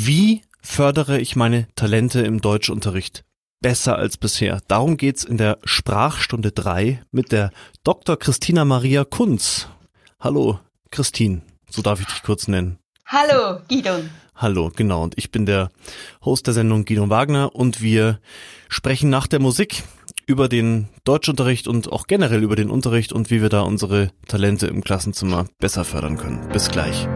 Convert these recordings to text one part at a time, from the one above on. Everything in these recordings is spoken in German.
Wie fördere ich meine Talente im Deutschunterricht besser als bisher? Darum geht's in der Sprachstunde 3 mit der Dr. Christina Maria Kunz. Hallo, Christine, so darf ich dich kurz nennen. Hallo, Gidon. Hallo, genau. Und ich bin der Host der Sendung Guido Wagner und wir sprechen nach der Musik über den Deutschunterricht und auch generell über den Unterricht und wie wir da unsere Talente im Klassenzimmer besser fördern können. Bis gleich.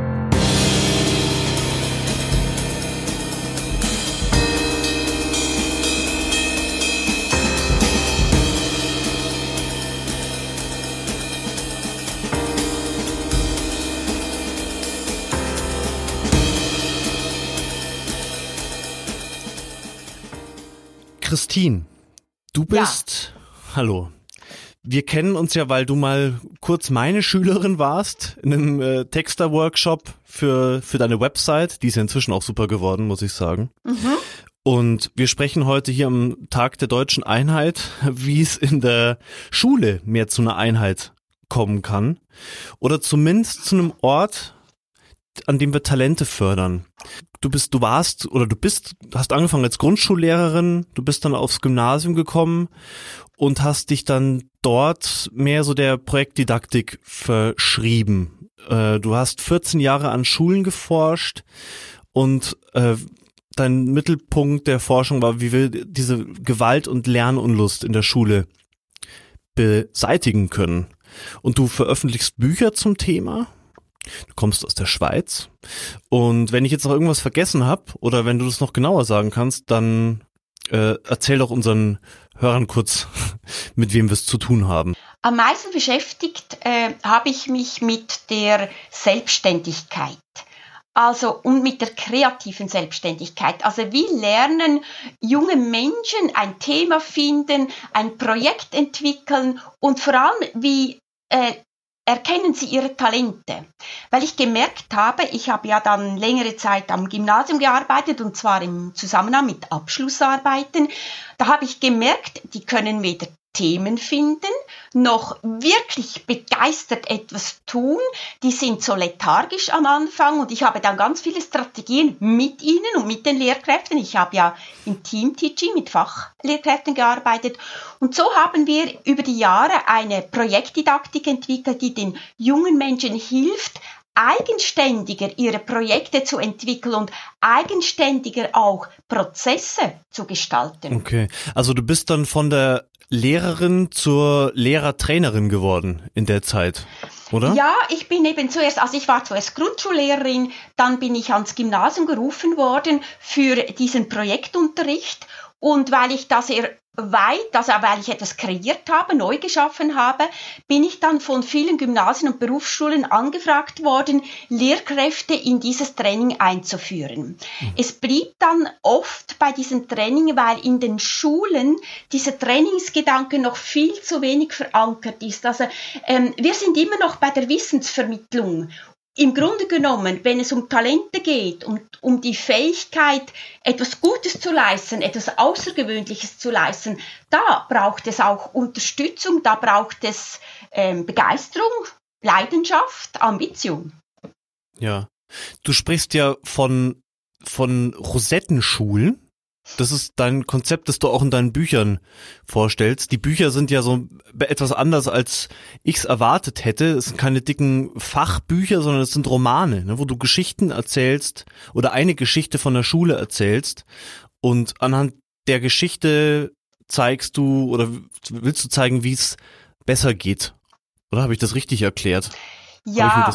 Christine, du bist, ja. hallo. Wir kennen uns ja, weil du mal kurz meine Schülerin warst in einem äh, Texter-Workshop für, für deine Website. Die ist ja inzwischen auch super geworden, muss ich sagen. Mhm. Und wir sprechen heute hier am Tag der deutschen Einheit, wie es in der Schule mehr zu einer Einheit kommen kann. Oder zumindest zu einem Ort, an dem wir Talente fördern du bist, du warst oder du bist, hast angefangen als Grundschullehrerin, du bist dann aufs Gymnasium gekommen und hast dich dann dort mehr so der Projektdidaktik verschrieben. Äh, du hast 14 Jahre an Schulen geforscht und äh, dein Mittelpunkt der Forschung war, wie wir diese Gewalt und Lernunlust in der Schule beseitigen können. Und du veröffentlichst Bücher zum Thema Du kommst aus der Schweiz. Und wenn ich jetzt noch irgendwas vergessen habe oder wenn du das noch genauer sagen kannst, dann äh, erzähl doch unseren Hörern kurz, mit wem wir es zu tun haben. Am meisten beschäftigt äh, habe ich mich mit der Selbstständigkeit. Also und mit der kreativen Selbstständigkeit. Also wie lernen junge Menschen ein Thema finden, ein Projekt entwickeln und vor allem wie äh, erkennen Sie Ihre Talente? Weil ich gemerkt habe, ich habe ja dann längere Zeit am Gymnasium gearbeitet und zwar im Zusammenhang mit Abschlussarbeiten. Da habe ich gemerkt, die können weder Themen finden, noch wirklich begeistert etwas tun. Die sind so lethargisch am Anfang und ich habe dann ganz viele Strategien mit ihnen und mit den Lehrkräften. Ich habe ja im Team-Teaching mit Fachlehrkräften gearbeitet und so haben wir über die Jahre eine Projektdidaktik entwickelt, die den jungen Menschen hilft, eigenständiger ihre Projekte zu entwickeln und eigenständiger auch Prozesse zu gestalten. Okay, also du bist dann von der Lehrerin zur Lehrertrainerin geworden in der Zeit, oder? Ja, ich bin eben zuerst, also ich war zuerst Grundschullehrerin, dann bin ich ans Gymnasium gerufen worden für diesen Projektunterricht und weil ich das weit, also weil ich etwas kreiert habe, neu geschaffen habe, bin ich dann von vielen Gymnasien und Berufsschulen angefragt worden, Lehrkräfte in dieses Training einzuführen. Mhm. Es blieb dann oft bei diesem Training, weil in den Schulen dieser Trainingsgedanke noch viel zu wenig verankert ist. Also ähm, wir sind immer noch bei der Wissensvermittlung im Grunde genommen, wenn es um Talente geht und um die Fähigkeit, etwas Gutes zu leisten, etwas Außergewöhnliches zu leisten, da braucht es auch Unterstützung, da braucht es ähm, Begeisterung, Leidenschaft, Ambition. Ja, du sprichst ja von von Rosettenschulen. Das ist dein Konzept, das du auch in deinen Büchern vorstellst. Die Bücher sind ja so etwas anders, als ich es erwartet hätte. Es sind keine dicken Fachbücher, sondern es sind Romane, ne, wo du Geschichten erzählst oder eine Geschichte von der Schule erzählst und anhand der Geschichte zeigst du oder willst du zeigen, wie es besser geht. Oder habe ich das richtig erklärt? Ja,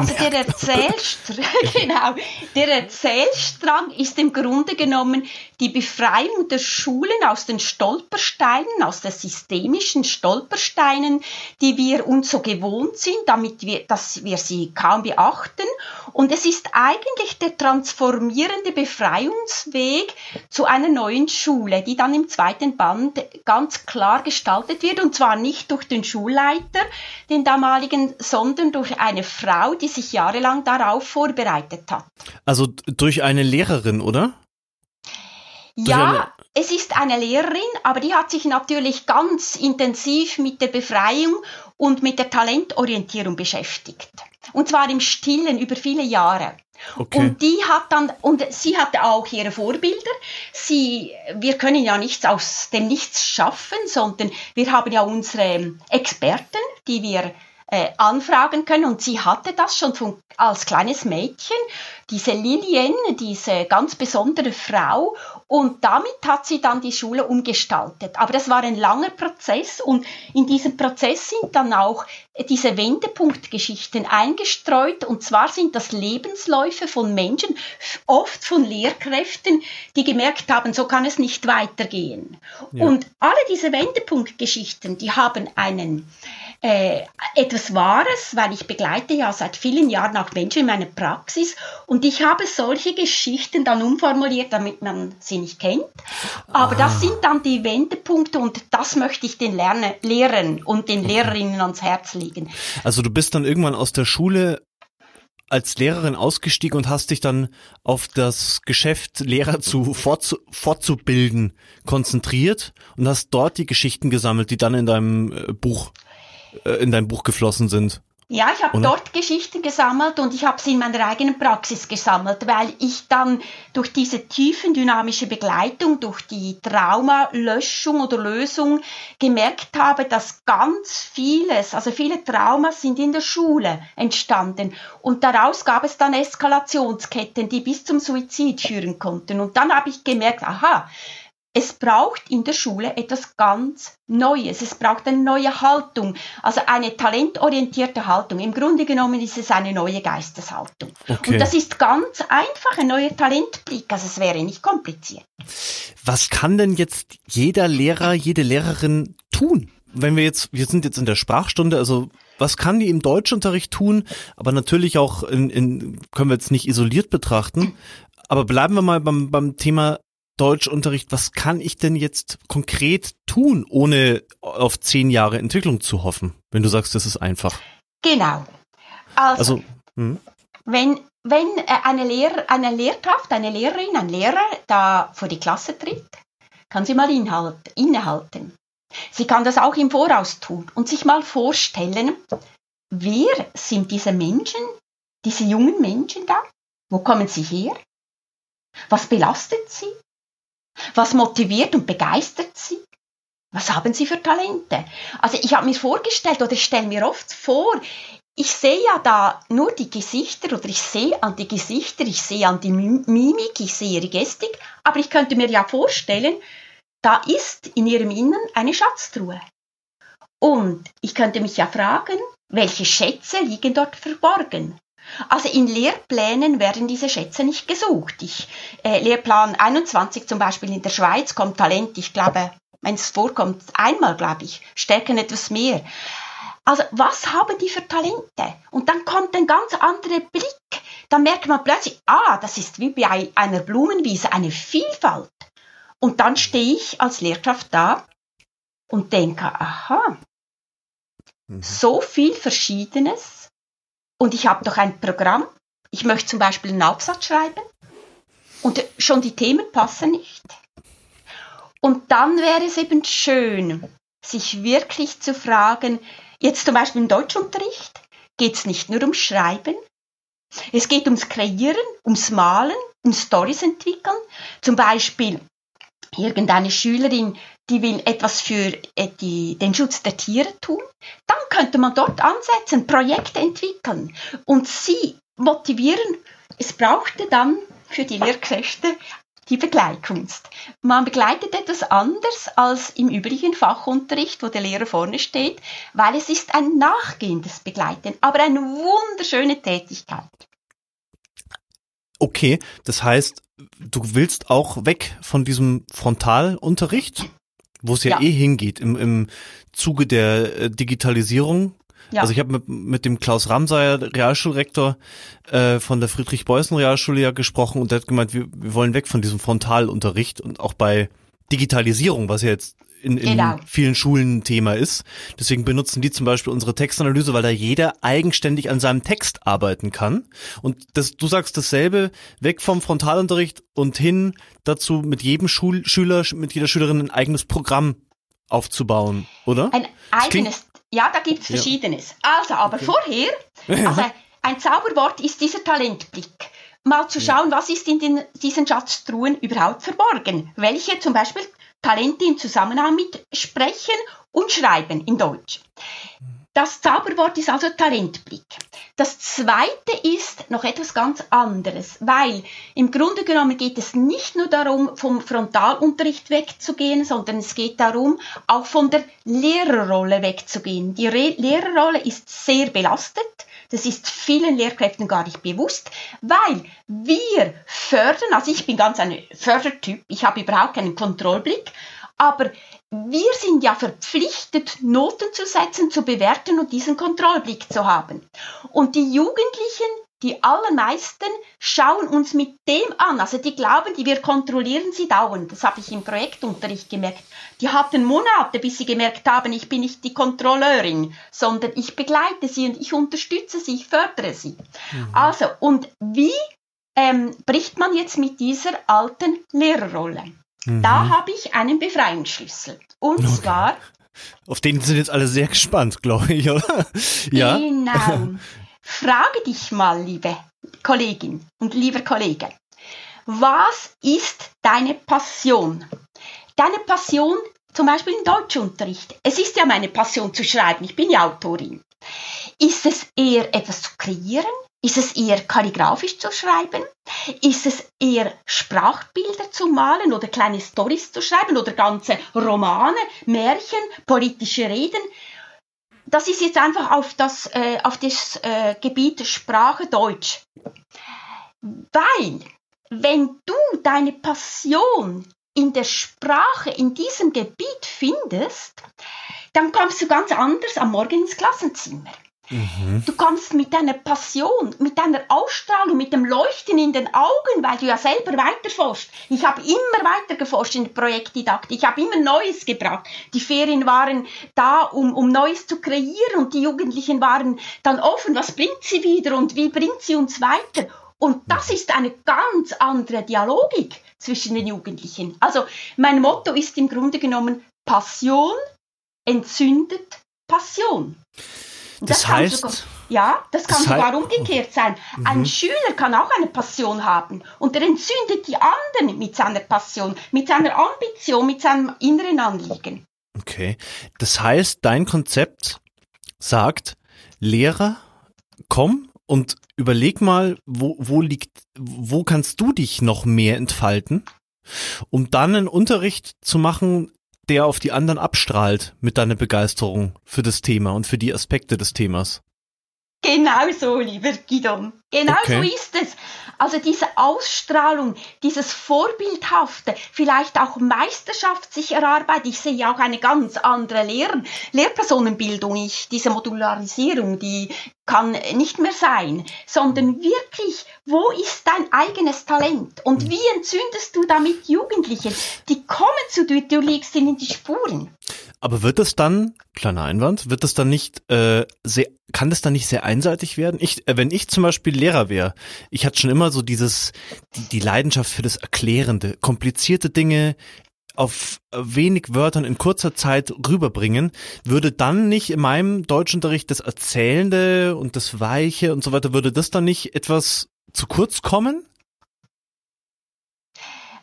also der Erzählstrang, genau, der Erzählstrang ist im Grunde genommen die Befreiung der Schulen aus den Stolpersteinen, aus den systemischen Stolpersteinen, die wir uns so gewohnt sind, damit wir, dass wir sie kaum beachten. Und es ist eigentlich der transformierende Befreiungsweg zu einer neuen Schule, die dann im zweiten Band ganz klar gestaltet wird, und zwar nicht durch den Schulleiter, den damaligen, sondern durch durch eine Frau, die sich jahrelang darauf vorbereitet hat. Also durch eine Lehrerin, oder? Ja, es ist eine Lehrerin, aber die hat sich natürlich ganz intensiv mit der Befreiung und mit der Talentorientierung beschäftigt. Und zwar im Stillen über viele Jahre. Okay. Und die hat dann, und sie hatte auch ihre Vorbilder. Sie, wir können ja nichts aus dem Nichts schaffen, sondern wir haben ja unsere Experten, die wir äh, anfragen können. Und sie hatte das schon von, als kleines Mädchen, diese Lilien, diese ganz besondere Frau. Und damit hat sie dann die Schule umgestaltet. Aber das war ein langer Prozess und in diesem Prozess sind dann auch diese Wendepunktgeschichten eingestreut. Und zwar sind das Lebensläufe von Menschen, oft von Lehrkräften, die gemerkt haben, so kann es nicht weitergehen. Ja. Und alle diese Wendepunktgeschichten, die haben einen äh, etwas Wahres, weil ich begleite ja seit vielen Jahren auch Menschen in meiner Praxis und ich habe solche Geschichten dann umformuliert, damit man sie nicht kennt. Aber ah. das sind dann die Wendepunkte und das möchte ich den Lerne Lehrern und den Lehrerinnen ans Herz legen. Also du bist dann irgendwann aus der Schule als Lehrerin ausgestiegen und hast dich dann auf das Geschäft Lehrer zu fortzu fortzubilden konzentriert und hast dort die Geschichten gesammelt, die dann in deinem äh, Buch in dein Buch geflossen sind. Ja, ich habe dort Geschichten gesammelt und ich habe sie in meiner eigenen Praxis gesammelt, weil ich dann durch diese tiefen dynamische Begleitung, durch die Traumalöschung oder Lösung gemerkt habe, dass ganz vieles, also viele Traumas sind in der Schule entstanden und daraus gab es dann Eskalationsketten, die bis zum Suizid führen konnten. Und dann habe ich gemerkt, aha, es braucht in der Schule etwas ganz Neues. Es braucht eine neue Haltung, also eine talentorientierte Haltung. Im Grunde genommen ist es eine neue Geisteshaltung. Okay. Und das ist ganz einfach, ein neuer Talentblick. Also es wäre nicht kompliziert. Was kann denn jetzt jeder Lehrer, jede Lehrerin tun? Wenn wir jetzt, wir sind jetzt in der Sprachstunde, also was kann die im Deutschunterricht tun? Aber natürlich auch in, in können wir jetzt nicht isoliert betrachten. Aber bleiben wir mal beim, beim Thema Deutschunterricht, was kann ich denn jetzt konkret tun, ohne auf zehn Jahre Entwicklung zu hoffen, wenn du sagst, das ist einfach? Genau. Also, also hm? wenn, wenn äh, eine, Lehrer, eine Lehrkraft, eine Lehrerin, ein Lehrer da vor die Klasse tritt, kann sie mal inhalt, innehalten. Sie kann das auch im Voraus tun und sich mal vorstellen, wer sind diese Menschen, diese jungen Menschen da? Wo kommen sie her? Was belastet sie? Was motiviert und begeistert Sie? Was haben Sie für Talente? Also ich habe mir vorgestellt oder ich stelle mir oft vor, ich sehe ja da nur die Gesichter oder ich sehe an die Gesichter, ich sehe an die Mimik, ich sehe ihre Gestik, aber ich könnte mir ja vorstellen, da ist in ihrem Innern eine Schatztruhe. Und ich könnte mich ja fragen, welche Schätze liegen dort verborgen? Also in Lehrplänen werden diese Schätze nicht gesucht. Ich, äh, Lehrplan 21 zum Beispiel in der Schweiz kommt Talent, ich glaube, wenn es vorkommt, einmal, glaube ich, Stärken etwas mehr. Also was haben die für Talente? Und dann kommt ein ganz anderer Blick. Dann merkt man plötzlich, ah, das ist wie bei einer Blumenwiese, eine Vielfalt. Und dann stehe ich als Lehrkraft da und denke, aha, mhm. so viel Verschiedenes und ich habe doch ein Programm. Ich möchte zum Beispiel einen Aufsatz schreiben und schon die Themen passen nicht. Und dann wäre es eben schön, sich wirklich zu fragen, jetzt zum Beispiel im Deutschunterricht geht es nicht nur ums Schreiben, es geht ums Kreieren, ums Malen, um Stories entwickeln. Zum Beispiel irgendeine Schülerin, die will etwas für äh, die, den Schutz der Tiere tun, dann könnte man dort ansetzen, Projekte entwickeln und sie motivieren. Es brauchte dann für die Lehrkräfte die Begleitkunst. Man begleitet etwas anders als im übrigen Fachunterricht, wo der Lehrer vorne steht, weil es ist ein nachgehendes Begleiten, aber eine wunderschöne Tätigkeit. Okay, das heißt, du willst auch weg von diesem Frontalunterricht, wo es ja, ja, eh hingeht im, im Zuge der äh, Digitalisierung. Ja. Also ich habe mit, mit dem Klaus Ramsayer, Realschulrektor äh, von der Friedrich-Beußen Realschule ja gesprochen und der hat gemeint, wir, wir wollen weg von diesem Frontalunterricht und auch bei Digitalisierung, was ja jetzt in, in genau. vielen Schulen Thema ist. Deswegen benutzen die zum Beispiel unsere Textanalyse, weil da jeder eigenständig an seinem Text arbeiten kann. Und das, du sagst dasselbe, weg vom Frontalunterricht und hin dazu, mit jedem Schul Schüler, mit jeder Schülerin ein eigenes Programm aufzubauen, oder? Ein eigenes, ja, da gibt's verschiedenes. Ja. Also, aber okay. vorher, also ein Zauberwort ist dieser Talentblick. mal zu schauen, was ist in den, diesen Schatztruhen überhaupt verborgen. Welche zum Beispiel Talente im Zusammenhang mit Sprechen und Schreiben in Deutsch. Das Zauberwort ist also Talentblick. Das zweite ist noch etwas ganz anderes, weil im Grunde genommen geht es nicht nur darum, vom Frontalunterricht wegzugehen, sondern es geht darum, auch von der Lehrerrolle wegzugehen. Die Re Lehrerrolle ist sehr belastet. Das ist vielen Lehrkräften gar nicht bewusst, weil wir fördern, also ich bin ganz ein Fördertyp, ich habe überhaupt keinen Kontrollblick, aber wir sind ja verpflichtet, Noten zu setzen, zu bewerten und diesen Kontrollblick zu haben. Und die Jugendlichen, die allermeisten, schauen uns mit dem an. Also die glauben, die wir kontrollieren sie dauernd. Das habe ich im Projektunterricht gemerkt. Die hatten Monate, bis sie gemerkt haben, ich bin nicht die Kontrolleurin, sondern ich begleite sie und ich unterstütze sie, ich fördere sie. Mhm. Also, und wie ähm, bricht man jetzt mit dieser alten Lehrerrolle? Mhm. Da habe ich einen Befreiungsschlüssel. Und okay. zwar. Auf den sind jetzt alle sehr gespannt, glaube ich, oder? ja. Genau. Frage dich mal, liebe Kollegin und lieber Kollege, was ist deine Passion? Deine Passion zum Beispiel im Deutschunterricht. Es ist ja meine Passion zu schreiben. Ich bin ja Autorin. Ist es eher etwas zu kreieren? Ist es eher kalligrafisch zu schreiben? Ist es eher Sprachbilder zu malen oder kleine Stories zu schreiben oder ganze Romane, Märchen, politische Reden? Das ist jetzt einfach auf das, äh, auf das äh, Gebiet Sprache Deutsch. Weil, wenn du deine Passion in der Sprache in diesem Gebiet findest, dann kommst du ganz anders am Morgen ins Klassenzimmer. Mhm. Du kommst mit deiner Passion, mit deiner Ausstrahlung, mit dem Leuchten in den Augen, weil du ja selber weiterforschst. Ich habe immer weiter geforscht in der Projektdidaktik. Ich habe immer Neues gebracht. Die Ferien waren da, um, um Neues zu kreieren und die Jugendlichen waren dann offen. Was bringt sie wieder und wie bringt sie uns weiter? Und das ist eine ganz andere Dialogik zwischen den Jugendlichen. Also mein Motto ist im Grunde genommen Passion entzündet Passion. Das, das heißt, sogar, ja, das kann das sogar umgekehrt sein. Mhm. Ein Schüler kann auch eine Passion haben und er entzündet die anderen mit seiner Passion, mit seiner Ambition, mit seinem inneren Anliegen. Okay, das heißt, dein Konzept sagt, Lehrer, komm und überleg mal, wo, wo liegt, wo kannst du dich noch mehr entfalten, um dann einen Unterricht zu machen, der auf die anderen abstrahlt mit deiner Begeisterung für das Thema und für die Aspekte des Themas. Genau so, lieber Gidon. Genau okay. so ist es. Also diese Ausstrahlung, dieses Vorbildhafte, vielleicht auch Meisterschaft sich erarbeitet. Ich sehe ja auch eine ganz andere Lehr Lehrpersonenbildung. Ich, diese Modularisierung, die kann nicht mehr sein, sondern wirklich, wo ist dein eigenes Talent und wie entzündest du damit Jugendliche? Die kommen zu dir, du legst ihnen die Spuren. Aber wird das dann, kleiner Einwand, wird das dann nicht äh, sehr, kann das dann nicht sehr einseitig werden? Ich, äh, wenn ich zum Beispiel Lehrer wäre, ich hatte schon immer so dieses, die, Leidenschaft für das Erklärende, komplizierte Dinge auf wenig Wörtern in kurzer Zeit rüberbringen, würde dann nicht in meinem Deutschunterricht das Erzählende und das Weiche und so weiter, würde das dann nicht etwas zu kurz kommen?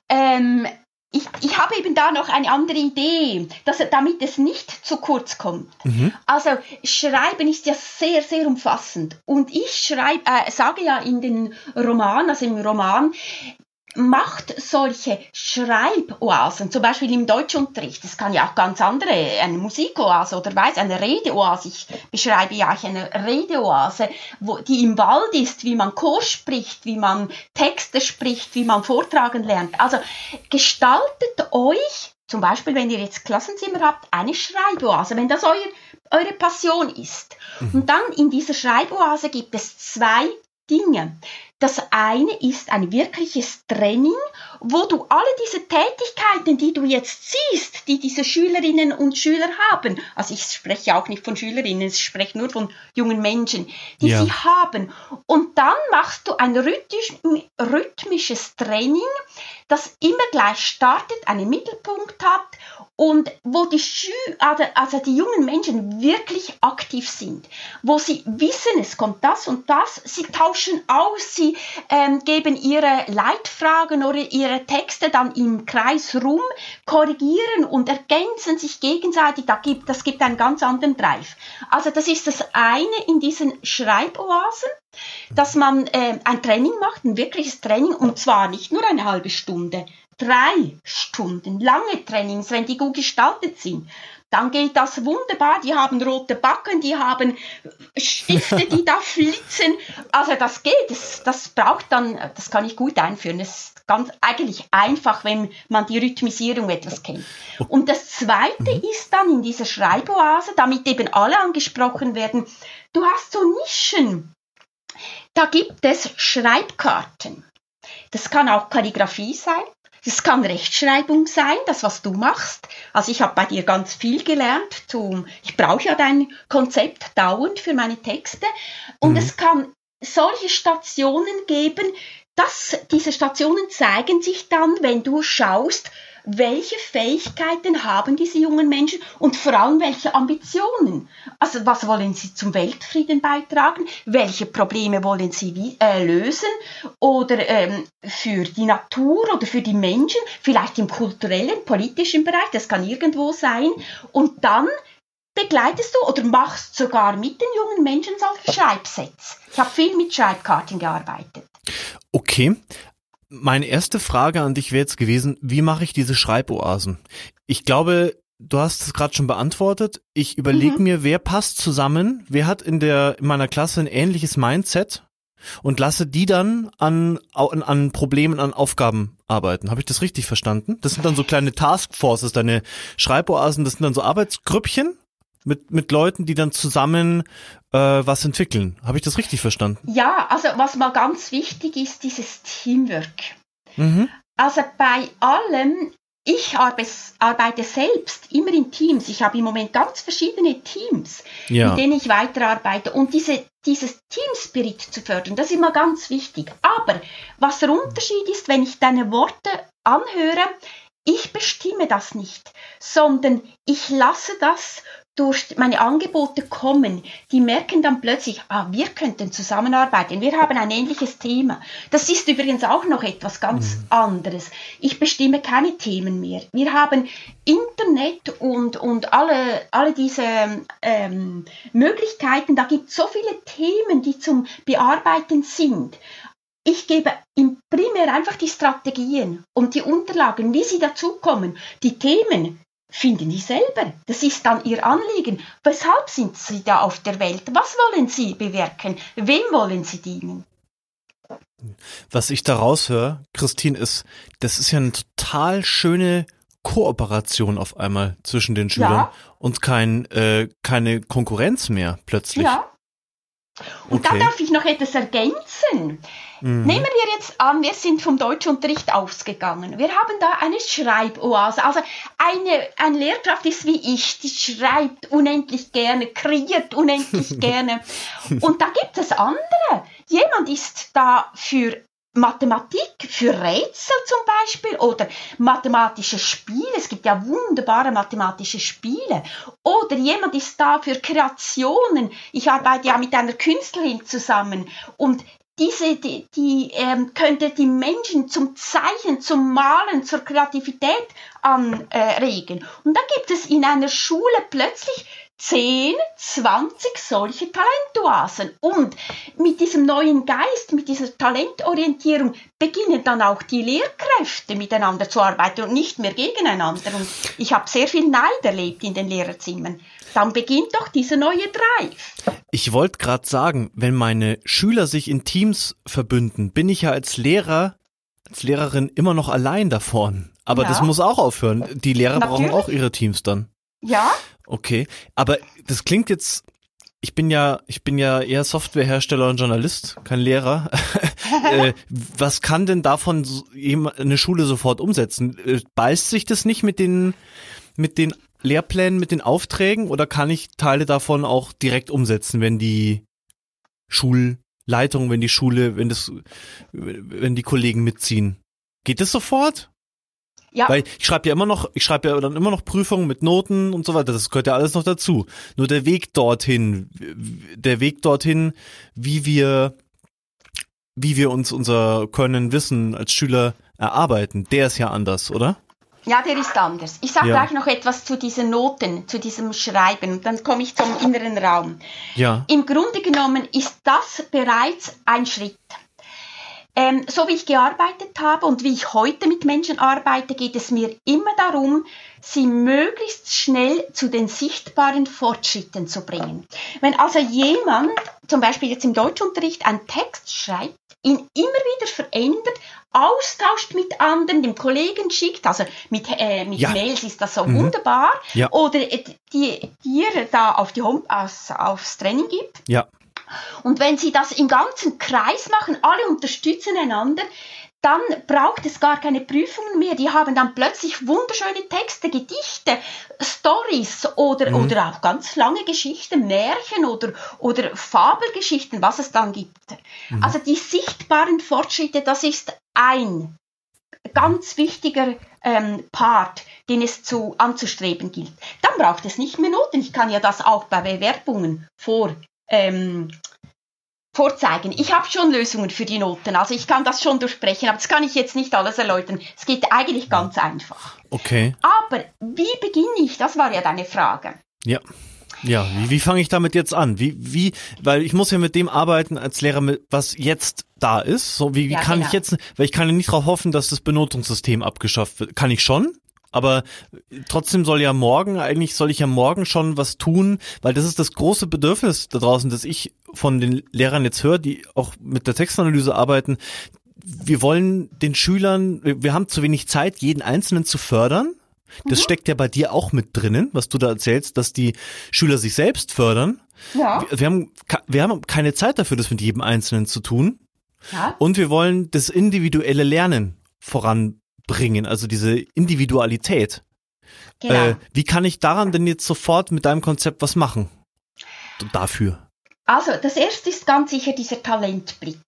Ähm, ich, ich habe eben da noch eine andere Idee, dass, damit es nicht zu kurz kommt. Mhm. Also Schreiben ist ja sehr, sehr umfassend. Und ich schreibe, äh, sage ja in den Roman, also im Roman, macht solche Schreiboasen, zum Beispiel im Deutschunterricht, das kann ja auch ganz andere, eine Musikoase oder weiß, eine Redeoase, ich beschreibe ja auch eine Redeoase, wo, die im Wald ist, wie man Chor spricht, wie man Texte spricht, wie man vortragen lernt. Also gestaltet euch, zum Beispiel wenn ihr jetzt Klassenzimmer habt, eine Schreiboase, wenn das euer, eure Passion ist. Mhm. Und dann in dieser Schreiboase gibt es zwei Dinge. Das eine ist ein wirkliches Training, wo du alle diese Tätigkeiten, die du jetzt siehst, die diese Schülerinnen und Schüler haben, also ich spreche auch nicht von Schülerinnen, ich spreche nur von jungen Menschen, die ja. sie haben. Und dann machst du ein rhythmisches Training, das immer gleich startet, einen Mittelpunkt hat und wo die, Schü also, also die jungen Menschen wirklich aktiv sind, wo sie wissen, es kommt das und das, sie tauschen aus, sie ähm, geben ihre Leitfragen oder ihre Texte dann im Kreis rum, korrigieren und ergänzen sich gegenseitig, da gibt, das gibt einen ganz anderen Drive. Also das ist das eine in diesen Schreiboasen, dass man äh, ein Training macht, ein wirkliches Training und zwar nicht nur eine halbe Stunde, drei Stunden lange Trainings, wenn die gut gestaltet sind, dann geht das wunderbar. Die haben rote Backen, die haben Stifte, die da flitzen. Also das geht, das, das braucht dann, das kann ich gut einführen. Das ist ganz eigentlich einfach, wenn man die Rhythmisierung etwas kennt. Und das Zweite mhm. ist dann in dieser Schreiboase, damit eben alle angesprochen werden, du hast so Nischen. Da gibt es Schreibkarten. Das kann auch Kalligrafie sein. Es kann Rechtschreibung sein, das was du machst. Also ich habe bei dir ganz viel gelernt. Zum, ich brauche ja dein Konzept dauernd für meine Texte. Und mhm. es kann solche Stationen geben, dass diese Stationen zeigen sich dann, wenn du schaust, welche Fähigkeiten haben diese jungen Menschen und vor allem welche Ambitionen. Also was wollen sie zum Weltfrieden beitragen? Welche Probleme wollen sie äh, lösen? Oder ähm, für die Natur oder für die Menschen, vielleicht im kulturellen, politischen Bereich, das kann irgendwo sein. Und dann begleitest du oder machst sogar mit den jungen Menschen solche Schreibsets. Ich habe viel mit Schreibkarten gearbeitet. Okay, meine erste Frage an dich wäre jetzt gewesen, wie mache ich diese Schreiboasen? Ich glaube, du hast es gerade schon beantwortet. Ich überlege mhm. mir, wer passt zusammen, wer hat in der in meiner Klasse ein ähnliches Mindset und lasse die dann an, an, an Problemen, an Aufgaben arbeiten. Habe ich das richtig verstanden? Das sind dann so kleine Taskforces, deine Schreiboasen, das sind dann so Arbeitsgrüppchen mit, mit Leuten, die dann zusammen äh, was entwickeln. Habe ich das richtig verstanden? Ja, also was mal ganz wichtig ist, dieses Teamwork. Mhm. Also bei allem, ich arbeite selbst immer in Teams. Ich habe im Moment ganz verschiedene Teams, ja. mit denen ich weiterarbeite. Und diese, dieses Teamspirit zu fördern, das ist immer ganz wichtig. Aber was der Unterschied ist, wenn ich deine Worte anhöre, ich bestimme das nicht, sondern ich lasse das durch meine Angebote kommen, die merken dann plötzlich, ah, wir könnten zusammenarbeiten, wir haben ein ähnliches Thema. Das ist übrigens auch noch etwas ganz mhm. anderes. Ich bestimme keine Themen mehr. Wir haben Internet und, und alle, alle diese ähm, Möglichkeiten, da gibt es so viele Themen, die zum Bearbeiten sind. Ich gebe im Primär einfach die Strategien und die Unterlagen, wie sie dazukommen. Die Themen, finden die selber. Das ist dann ihr Anliegen. Weshalb sind sie da auf der Welt? Was wollen sie bewirken? Wem wollen sie dienen? Was ich daraus höre, Christine, ist, das ist ja eine total schöne Kooperation auf einmal zwischen den Schülern ja. und kein, äh, keine Konkurrenz mehr plötzlich. Ja. Und okay. da darf ich noch etwas ergänzen. Mhm. Nehmen wir jetzt an, wir sind vom Deutschunterricht ausgegangen. Wir haben da eine Schreiboase. Also eine, eine Lehrkraft ist wie ich, die schreibt unendlich gerne, kreiert unendlich gerne. Und da gibt es andere. Jemand ist da für Mathematik für Rätsel zum Beispiel oder mathematische Spiele. Es gibt ja wunderbare mathematische Spiele. Oder jemand ist da für Kreationen. Ich arbeite ja mit einer Künstlerin zusammen und diese, die, die ähm, könnte die Menschen zum Zeichen, zum Malen, zur Kreativität anregen. Und da gibt es in einer Schule plötzlich 10, 20 solche Talentoasen. Und mit diesem neuen Geist, mit dieser Talentorientierung beginnen dann auch die Lehrkräfte miteinander zu arbeiten und nicht mehr gegeneinander. Und ich habe sehr viel Neid erlebt in den Lehrerzimmern. Dann beginnt doch dieser neue Drive. Ich wollte gerade sagen, wenn meine Schüler sich in Teams verbünden, bin ich ja als Lehrer, als Lehrerin immer noch allein davon. Aber ja. das muss auch aufhören. Die Lehrer Natürlich. brauchen auch ihre Teams dann. Ja. Okay, aber das klingt jetzt ich bin ja, ich bin ja eher Softwarehersteller und Journalist, kein Lehrer. äh, was kann denn davon eine Schule sofort umsetzen? Äh, beißt sich das nicht mit den, mit den Lehrplänen, mit den Aufträgen oder kann ich Teile davon auch direkt umsetzen, wenn die Schulleitung, wenn die Schule, wenn das, wenn die Kollegen mitziehen? Geht das sofort? Ja. Weil ich schreibe ja immer noch, ich schreibe ja dann immer noch Prüfungen mit Noten und so weiter. Das gehört ja alles noch dazu. Nur der Weg dorthin, der Weg dorthin, wie wir, wie wir uns unser Können, Wissen als Schüler erarbeiten, der ist ja anders, oder? Ja, der ist anders. Ich sage Ja. gleich noch etwas zu diesen Noten, zu diesem Schreiben. Dann komme ich zum inneren Raum. Ja. Im Grunde genommen ist das bereits ein Schritt. Ähm, so wie ich gearbeitet habe und wie ich heute mit Menschen arbeite, geht es mir immer darum, sie möglichst schnell zu den sichtbaren Fortschritten zu bringen. Wenn also jemand, zum Beispiel jetzt im Deutschunterricht, einen Text schreibt, ihn immer wieder verändert, austauscht mit anderen, dem Kollegen schickt, also mit, äh, mit Ja. Mails ist das so Mhm. wunderbar, Ja. oder äh, die dir da auf die Home, aufs, aufs Training gibt, Ja. Und wenn Sie das im ganzen Kreis machen, alle unterstützen einander, dann braucht es gar keine Prüfungen mehr. Die haben dann plötzlich wunderschöne Texte, Gedichte, Stories oder, Mhm. oder auch ganz lange Geschichten, Märchen oder, oder Fabelgeschichten, was es dann gibt. Mhm. Also die sichtbaren Fortschritte, das ist ein ganz wichtiger ähm, Part, den es zu, anzustreben gilt. Dann braucht es nicht mehr Noten. Ich kann ja das auch bei Bewerbungen vor, ähm, vorzeigen. Ich habe schon Lösungen für die Noten, also ich kann das schon durchsprechen, aber das kann ich jetzt nicht alles erläutern. Es geht eigentlich ganz einfach. Okay. Aber wie beginne ich? Das war ja deine Frage. Ja. Ja, wie, wie fange ich damit jetzt an? Wie, wie, weil ich muss ja mit dem arbeiten als Lehrer, mit, was jetzt da ist. So, wie, wie Ja, kann genau. ich jetzt, weil ich kann ja nicht darauf hoffen, dass das Benotungssystem abgeschafft wird. Kann ich schon, aber trotzdem soll ja morgen, eigentlich soll ich ja morgen schon was tun, weil das ist das große Bedürfnis da draußen, das ich von den Lehrern jetzt höre, die auch mit der Textanalyse arbeiten. Wir wollen den Schülern, wir haben zu wenig Zeit, jeden Einzelnen zu fördern. Das steckt ja bei dir auch mit drinnen, was du da erzählst, dass die Schüler sich selbst fördern. Ja. Wir, wir, haben, wir haben keine Zeit dafür, das mit jedem Einzelnen zu tun. ja. Und wir wollen das individuelle Lernen voranbringen, also diese Individualität. Genau. Äh, wie kann ich daran denn jetzt sofort mit deinem Konzept was machen? Dafür. Also, das erste ist ganz sicher dieser Talentblick.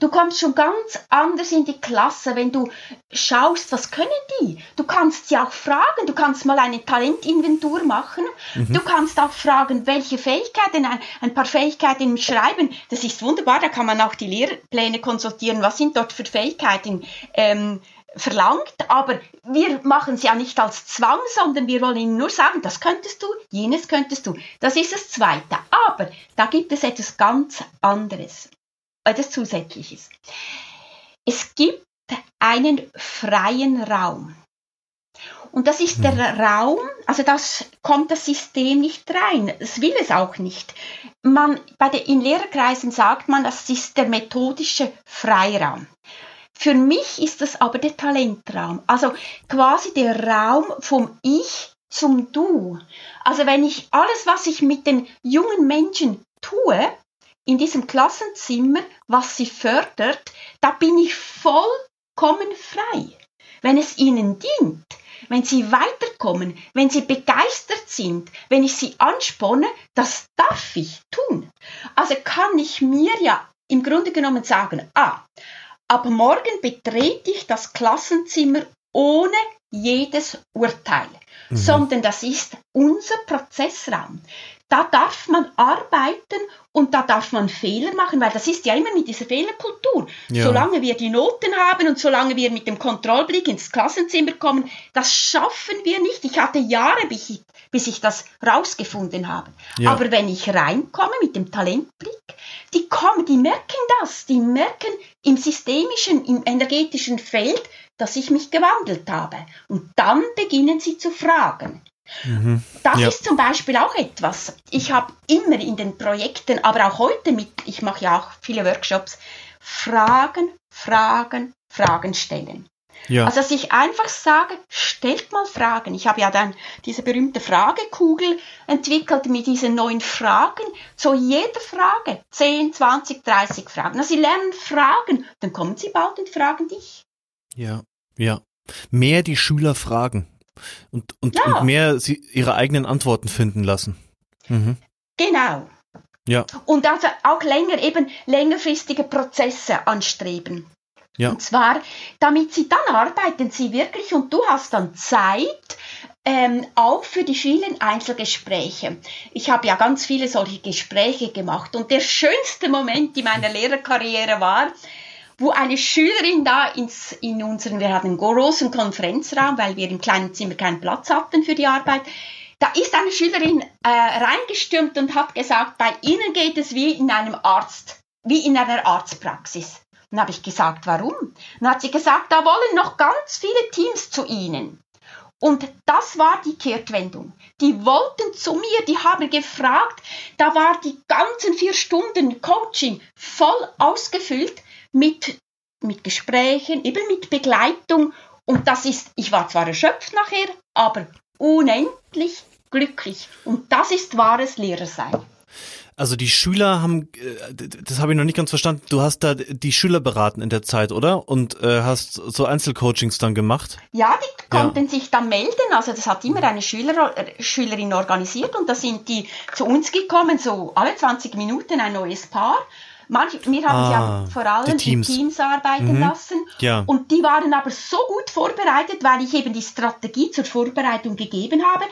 Du kommst schon ganz anders in die Klasse, wenn du schaust, was können die. Du kannst sie auch fragen, du kannst mal eine Talentinventur machen. Du kannst auch fragen, welche Fähigkeiten, ein, ein paar Fähigkeiten im Schreiben. Das ist wunderbar, da kann man auch die Lehrpläne konsultieren. Was sind dort für Fähigkeiten? Ähm, verlangt, aber wir machen es ja nicht als Zwang, sondern wir wollen ihnen nur sagen, das könntest du, jenes könntest du. Das ist das Zweite. Aber da gibt es etwas ganz anderes, etwas Zusätzliches. Es gibt einen freien Raum. Und das ist der Raum, also das kommt das System nicht rein. Es will es auch nicht. Man, bei der, in Lehrerkreisen sagt man, das ist der methodische Freiraum. Für mich ist das aber der Talentraum, also quasi der Raum vom Ich zum Du. Also wenn ich alles, was ich mit den jungen Menschen tue, in diesem Klassenzimmer, was sie fördert, da bin ich vollkommen frei. Wenn es ihnen dient, wenn sie weiterkommen, wenn sie begeistert sind, wenn ich sie ansporne, das darf ich tun. Also kann ich mir ja im Grunde genommen sagen, ah, Ab morgen betrete ich das Klassenzimmer ohne jedes Urteil, sondern das ist unser Prozessraum. Da darf man arbeiten und da darf man Fehler machen, weil das ist ja immer mit dieser Fehlerkultur. Ja. Solange wir die Noten haben und solange wir mit dem Kontrollblick ins Klassenzimmer kommen, das schaffen wir nicht. Ich hatte Jahre, bis ich, bis ich das rausgefunden habe. Ja. Aber wenn ich reinkomme mit dem Talentblick, die kommen, die merken das, die merken im systemischen, im energetischen Feld, dass ich mich gewandelt habe. Und dann beginnen sie zu fragen. Das Ja. ist zum Beispiel auch etwas. Ich habe immer in den Projekten, aber auch heute mit, ich mache ja auch viele Workshops, Fragen, Fragen, Fragen stellen. Ja. Also dass ich einfach sage, stellt mal Fragen. Ich habe ja dann diese berühmte Fragekugel entwickelt mit diesen neun Fragen. Zu jeder Frage 10, 20, 30 Fragen. Also Sie lernen Fragen, dann kommen Sie bald und fragen dich. Ja, ja. Mehr die Schüler fragen und, und, Ja. und mehr sie ihre eigenen Antworten finden lassen. Mhm. Genau. Ja, Und also auch länger eben längerfristige Prozesse anstreben. Ja. Und zwar, damit sie dann arbeiten sie wirklich und du hast dann Zeit, ähm, auch für die vielen Einzelgespräche. Ich habe ja ganz viele solche Gespräche gemacht und der schönste Moment in meiner Lehrerkarriere war, wo eine Schülerin da ins, in unseren, wir hatten einen großen Konferenzraum, weil wir im kleinen Zimmer keinen Platz hatten für die Arbeit. Da ist eine Schülerin äh, reingestürmt und hat gesagt, bei Ihnen geht es wie in einem Arzt, wie in einer Arztpraxis. Dann habe ich gesagt, warum? Dann hat sie gesagt, da wollen noch ganz viele Teams zu Ihnen. Und das war die Kehrtwendung. Die wollten zu mir, die haben gefragt, da war die ganzen vier Stunden Coaching voll ausgefüllt mit, mit Gesprächen, eben mit Begleitung. Und das ist, ich war zwar erschöpft nachher, aber unendlich glücklich. Und das ist wahres Lehrersein. Also die Schüler haben, äh, das habe ich noch nicht ganz verstanden. Du hast da die Schüler beraten in der Zeit, oder? Und äh, hast so Einzelcoachings dann gemacht? Ja, die konnten ja. sich dann melden. Also das hat immer eine Schüler, äh, Schülerin organisiert und da sind die zu uns gekommen, so alle 20 Minuten ein neues Paar. Manche, wir haben ah, sie ja vor allem die Teams, Teams arbeiten mhm. lassen. Ja. Und die waren aber so gut vorbereitet, weil ich eben die Strategie zur Vorbereitung gegeben habe.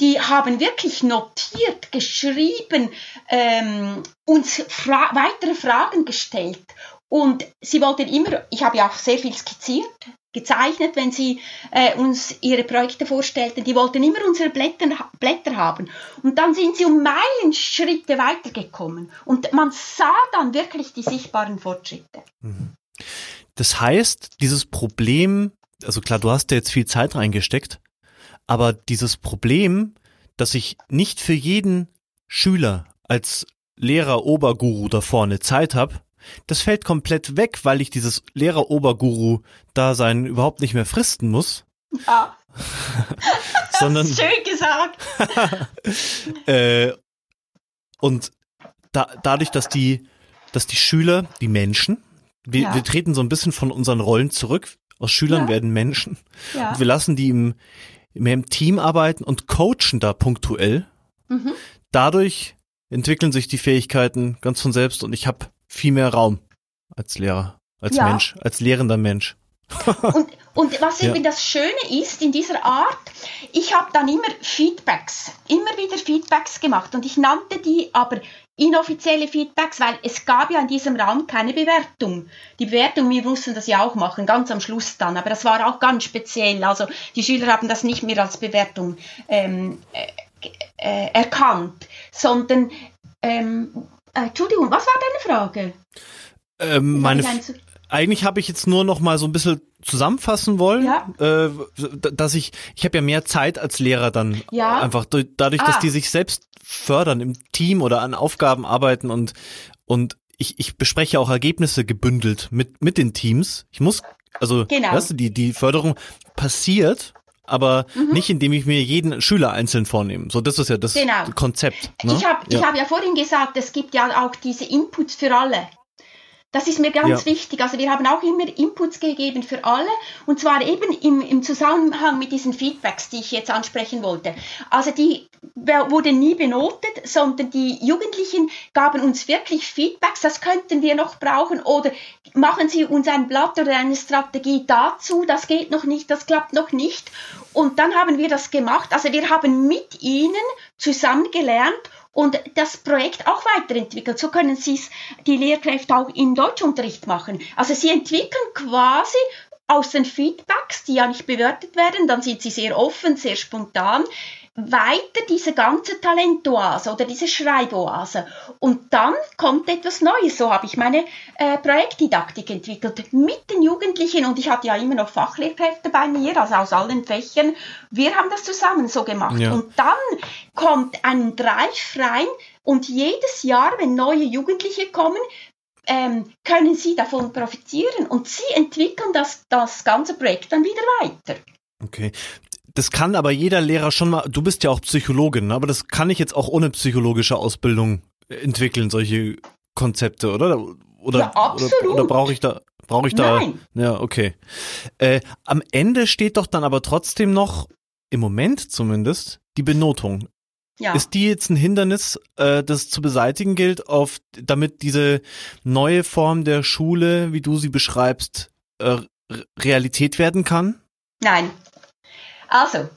Die haben wirklich notiert, geschrieben, ähm, uns fra weitere Fragen gestellt. Und sie wollten immer, ich habe ja auch sehr viel skizziert, gezeichnet, wenn sie äh, uns ihre Projekte vorstellten. Die wollten immer unsere Blätter, Blätter haben. Und dann sind sie um Meilenschritte weitergekommen. Und man sah dann wirklich die sichtbaren Fortschritte. Mhm. Das heißt, dieses Problem, also klar, du hast da jetzt viel Zeit reingesteckt, aber dieses Problem, dass ich nicht für jeden Schüler als Lehrer Oberguru da vorne Zeit habe, das fällt komplett weg, weil ich dieses Lehrer-Oberguru-Dasein überhaupt nicht mehr fristen muss. Ja. Sondern, Schön gesagt. äh, und da, dadurch, dass die, dass die Schüler, die Menschen, wir, ja. wir treten so ein bisschen von unseren Rollen zurück. Aus Schülern ja. werden Menschen. Ja. Und wir lassen die im, mehr im Team arbeiten und coachen da punktuell. Mhm. Dadurch entwickeln sich die Fähigkeiten ganz von selbst und ich habe viel mehr Raum als Lehrer, als ja. Mensch, als lehrender Mensch. und, und was eben das Schöne ist in dieser Art, ich habe dann immer Feedbacks, immer wieder Feedbacks gemacht und ich nannte die aber inoffizielle Feedbacks, weil es gab ja in diesem Raum keine Bewertung. Die Bewertung, wir mussten das ja auch machen, ganz am Schluss dann, aber das war auch ganz speziell. Also die Schüler haben das nicht mehr als Bewertung ähm, äh, äh, erkannt, sondern ähm, äh, Entschuldigung, was war deine Frage? Ähm, meine eigentlich habe ich jetzt nur noch mal so ein bisschen zusammenfassen wollen, ja. äh, dass ich, ich habe ja mehr Zeit als Lehrer dann ja. einfach dadurch, ah. dass die sich selbst fördern im Team oder an Aufgaben arbeiten und und ich, ich bespreche auch Ergebnisse gebündelt mit mit den Teams. Ich muss also, genau. weißt du, die die Förderung passiert aber mhm. nicht indem ich mir jeden Schüler einzeln vornehme. So, das ist ja das genau. Konzept. Ne? Ich habe ja. hab ja vorhin gesagt, es gibt ja auch diese Inputs für alle. Das ist mir ganz ja. wichtig. Also wir haben auch immer Inputs gegeben für alle und zwar eben im, im Zusammenhang mit diesen Feedbacks, die ich jetzt ansprechen wollte. Also die wurden nie benotet, sondern die Jugendlichen gaben uns wirklich Feedbacks, das könnten wir noch brauchen oder machen Sie uns ein Blatt oder eine Strategie dazu, das geht noch nicht, das klappt noch nicht. Und dann haben wir das gemacht. Also wir haben mit ihnen zusammen gelernt und das Projekt auch weiterentwickelt. So können Sie es, die Lehrkräfte auch im Deutschunterricht machen. Also Sie entwickeln quasi aus den Feedbacks, die ja nicht bewertet werden, dann sind sie sehr offen, sehr spontan, weiter diese ganze Talentoase oder diese Schreiboase. Und dann kommt etwas Neues. So habe ich meine äh, Projektdidaktik entwickelt mit den Jugendlichen und ich hatte ja immer noch Fachlehrkräfte bei mir, also aus allen Fächern. Wir haben das zusammen so gemacht. Ja. Und dann kommt ein Drive rein und jedes Jahr, wenn neue Jugendliche kommen, ähm, können sie davon profitieren und sie entwickeln das, das ganze Projekt dann wieder weiter. Okay das kann aber jeder Lehrer schon mal, du bist ja auch Psychologin, ne? aber das kann ich jetzt auch ohne psychologische Ausbildung entwickeln, solche Konzepte, oder? Oder, ja, absolut. oder, oder brauche ich da, brauche ich da? Nein. Ja, okay. Äh, am Ende steht doch dann aber trotzdem noch, im Moment zumindest, die Benotung. Ja. Ist die jetzt ein Hindernis, äh, das zu beseitigen gilt, auf, damit diese neue Form der Schule, wie du sie beschreibst, äh, Realität werden kann? Nein. Also,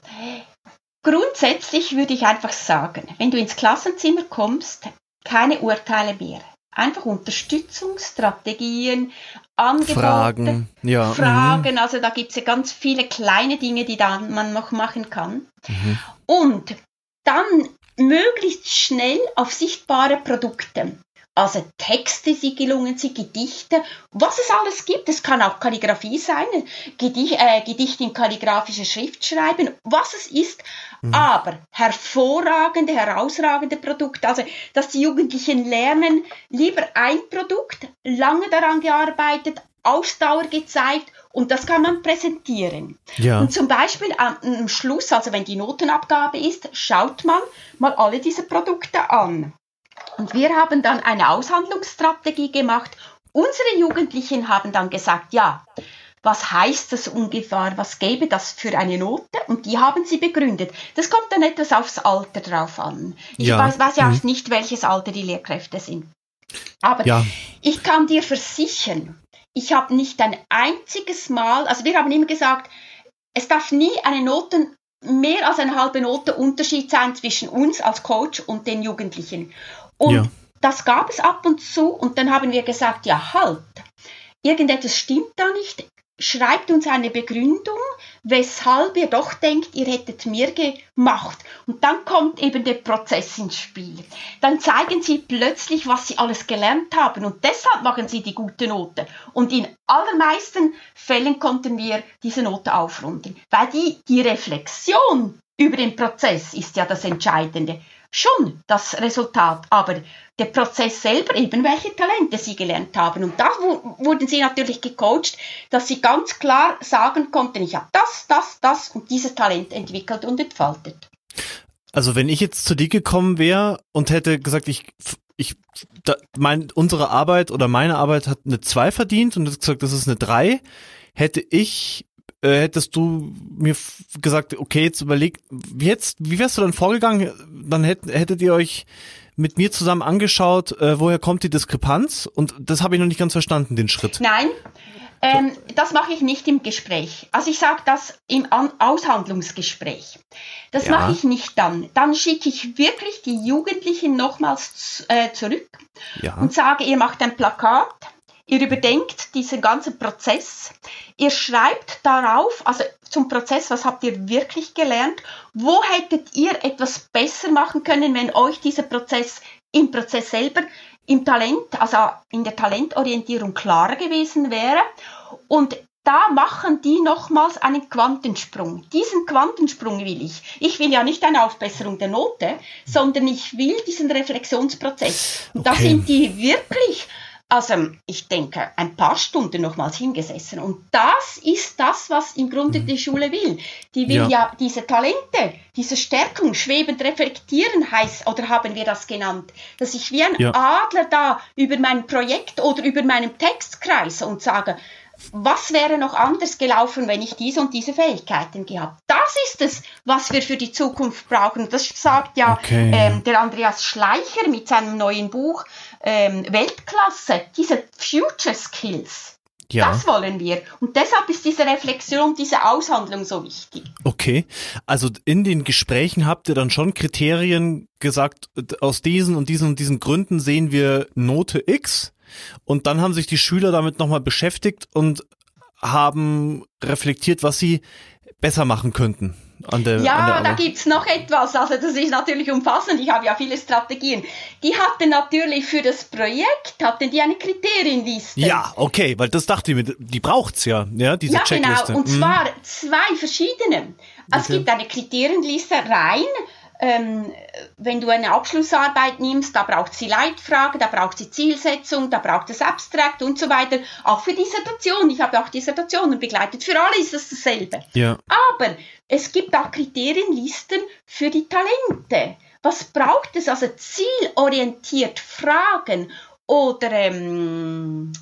grundsätzlich würde ich einfach sagen, wenn du ins Klassenzimmer kommst, keine Urteile mehr. Einfach Unterstützungsstrategien, Angebote, Fragen, ja. Fragen. Mhm. Also da gibt es ja ganz viele kleine Dinge, die da man noch machen kann. Mhm. Und dann möglichst schnell auf sichtbare Produkte. Also Texte, die gelungen sind, Gedichte, was es alles gibt. Es kann auch Kalligrafie sein, Gedicht, äh, Gedichte in kalligrafischer Schrift schreiben, was es ist. Mhm. Aber hervorragende, herausragende Produkte. Also, dass die Jugendlichen lernen, lieber ein Produkt, lange daran gearbeitet, Ausdauer gezeigt und das kann man präsentieren. Ja. Und zum Beispiel am Schluss, also wenn die Notenabgabe ist, schaut man mal alle diese Produkte an. Und wir haben dann eine Aushandlungsstrategie gemacht. Unsere Jugendlichen haben dann gesagt, ja, was heißt das ungefähr, was gäbe das für eine Note? Und die haben sie begründet. Das kommt dann etwas aufs Alter drauf an. Ich ja. weiß, weiß ja mhm. auch nicht, welches Alter die Lehrkräfte sind. Aber ja. ich kann dir versichern, ich habe nicht ein einziges Mal, also wir haben immer gesagt, es darf nie eine Note, mehr als eine halbe Note Unterschied sein zwischen uns als Coach und den Jugendlichen. Und ja. das gab es ab und zu und dann haben wir gesagt, ja halt, irgendetwas stimmt da nicht. Schreibt uns eine Begründung, weshalb ihr doch denkt, ihr hättet mehr gemacht. Und dann kommt eben der Prozess ins Spiel. Dann zeigen sie plötzlich, was sie alles gelernt haben und deshalb machen sie die gute Note. Und in allermeisten Fällen konnten wir diese Note aufrunden, weil die, die Reflexion über den Prozess ist ja das Entscheidende schon das Resultat, aber der Prozess selber, eben welche Talente sie gelernt haben. Und da wurden sie natürlich gecoacht, dass sie ganz klar sagen konnten, ich habe das, das, das und dieses Talent entwickelt und entfaltet. Also wenn ich jetzt zu dir gekommen wäre und hätte gesagt, ich, ich, da, mein, unsere Arbeit oder meine Arbeit hat eine 2 verdient und gesagt, das ist eine 3, hätte ich äh, hättest du mir gesagt, okay, jetzt überleg, wie, jetzt, wie wärst du dann vorgegangen? Dann hätt, hättet ihr euch mit mir zusammen angeschaut, äh, woher kommt die Diskrepanz? Und das habe ich noch nicht ganz verstanden, den Schritt. Nein, ähm, das mache ich nicht im Gespräch. Also ich sage das im An Aushandlungsgespräch. Das ja. mache ich nicht dann. Dann schicke ich wirklich die Jugendlichen nochmals äh, zurück ja. und sage, ihr macht ein Plakat Ihr überdenkt diesen ganzen Prozess. Ihr schreibt darauf, also zum Prozess, was habt ihr wirklich gelernt? Wo hättet ihr etwas besser machen können, wenn euch dieser Prozess im Prozess selber, im Talent, also in der Talentorientierung klarer gewesen wäre? Und da machen die nochmals einen Quantensprung. Diesen Quantensprung will ich. Ich will ja nicht eine Aufbesserung der Note, sondern ich will diesen Reflexionsprozess. Und okay. da sind die wirklich also ich denke, ein paar Stunden nochmals hingesessen. Und das ist das, was im Grunde mhm. die Schule will. Die will ja, ja diese Talente, diese Stärkung schwebend reflektieren heißt, oder haben wir das genannt, dass ich wie ein ja. Adler da über mein Projekt oder über meinen Text kreise und sage, was wäre noch anders gelaufen, wenn ich diese und diese Fähigkeiten gehabt? Das ist es, was wir für die Zukunft brauchen. Das sagt ja okay. ähm, der Andreas Schleicher mit seinem neuen Buch ähm, Weltklasse, diese Future Skills. Ja. Das wollen wir. Und deshalb ist diese Reflexion, diese Aushandlung so wichtig. Okay. Also in den Gesprächen habt ihr dann schon Kriterien gesagt, aus diesen und diesen und diesen Gründen sehen wir Note X. Und dann haben sich die Schüler damit nochmal beschäftigt und haben reflektiert, was sie besser machen könnten. An der, ja, an der da gibt's noch etwas. Also das ist natürlich umfassend. Ich habe ja viele Strategien. Die hatten natürlich für das Projekt, hatten die eine Kriterienliste. Ja, okay, weil das dachte ich mir, die braucht's ja, ja, diese ja, genau. Checkliste. Ja, genau. Und mhm. zwar zwei verschiedene. Also okay. Es gibt eine Kriterienliste rein ähm, wenn du eine Abschlussarbeit nimmst, da braucht sie Leitfrage, da braucht sie Zielsetzung, da braucht es Abstrakt und so weiter. Auch für Dissertation. Ich habe auch Dissertationen begleitet. Für alle ist es dasselbe. Ja. Aber es gibt auch Kriterienlisten für die Talente. Was braucht es? Also zielorientiert fragen oder ähm,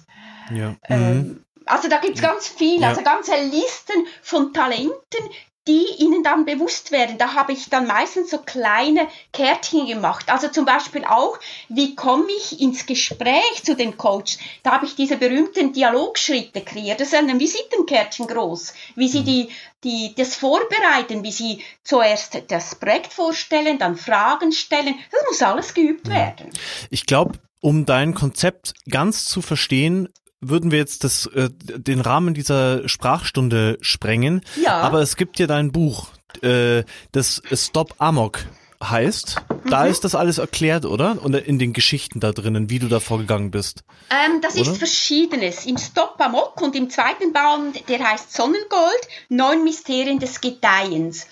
ja. ähm, mhm. also da gibt es ganz viel, ja. also ganze Listen von Talenten, die ihnen dann bewusst werden. Da habe ich dann meistens so kleine Kärtchen gemacht. Also zum Beispiel auch, wie komme ich ins Gespräch zu den Coach? Da habe ich diese berühmten Dialogschritte kreiert. Das ist ein Visitenkärtchen groß, wie sie die, die, das vorbereiten, wie sie zuerst das Projekt vorstellen, dann Fragen stellen. Das muss alles geübt werden. Ich glaube, um dein Konzept ganz zu verstehen, würden wir jetzt das, äh, den Rahmen dieser Sprachstunde sprengen. Ja. Aber es gibt ja dein Buch, äh, das Stop Amok heißt. Mhm. Da ist das alles erklärt, oder? Und in den Geschichten da drinnen, wie du da vorgegangen bist. Ähm, das oder? ist verschiedenes. Im Stop Amok und im zweiten Band, der heißt Sonnengold, neun Mysterien des Gedeihens.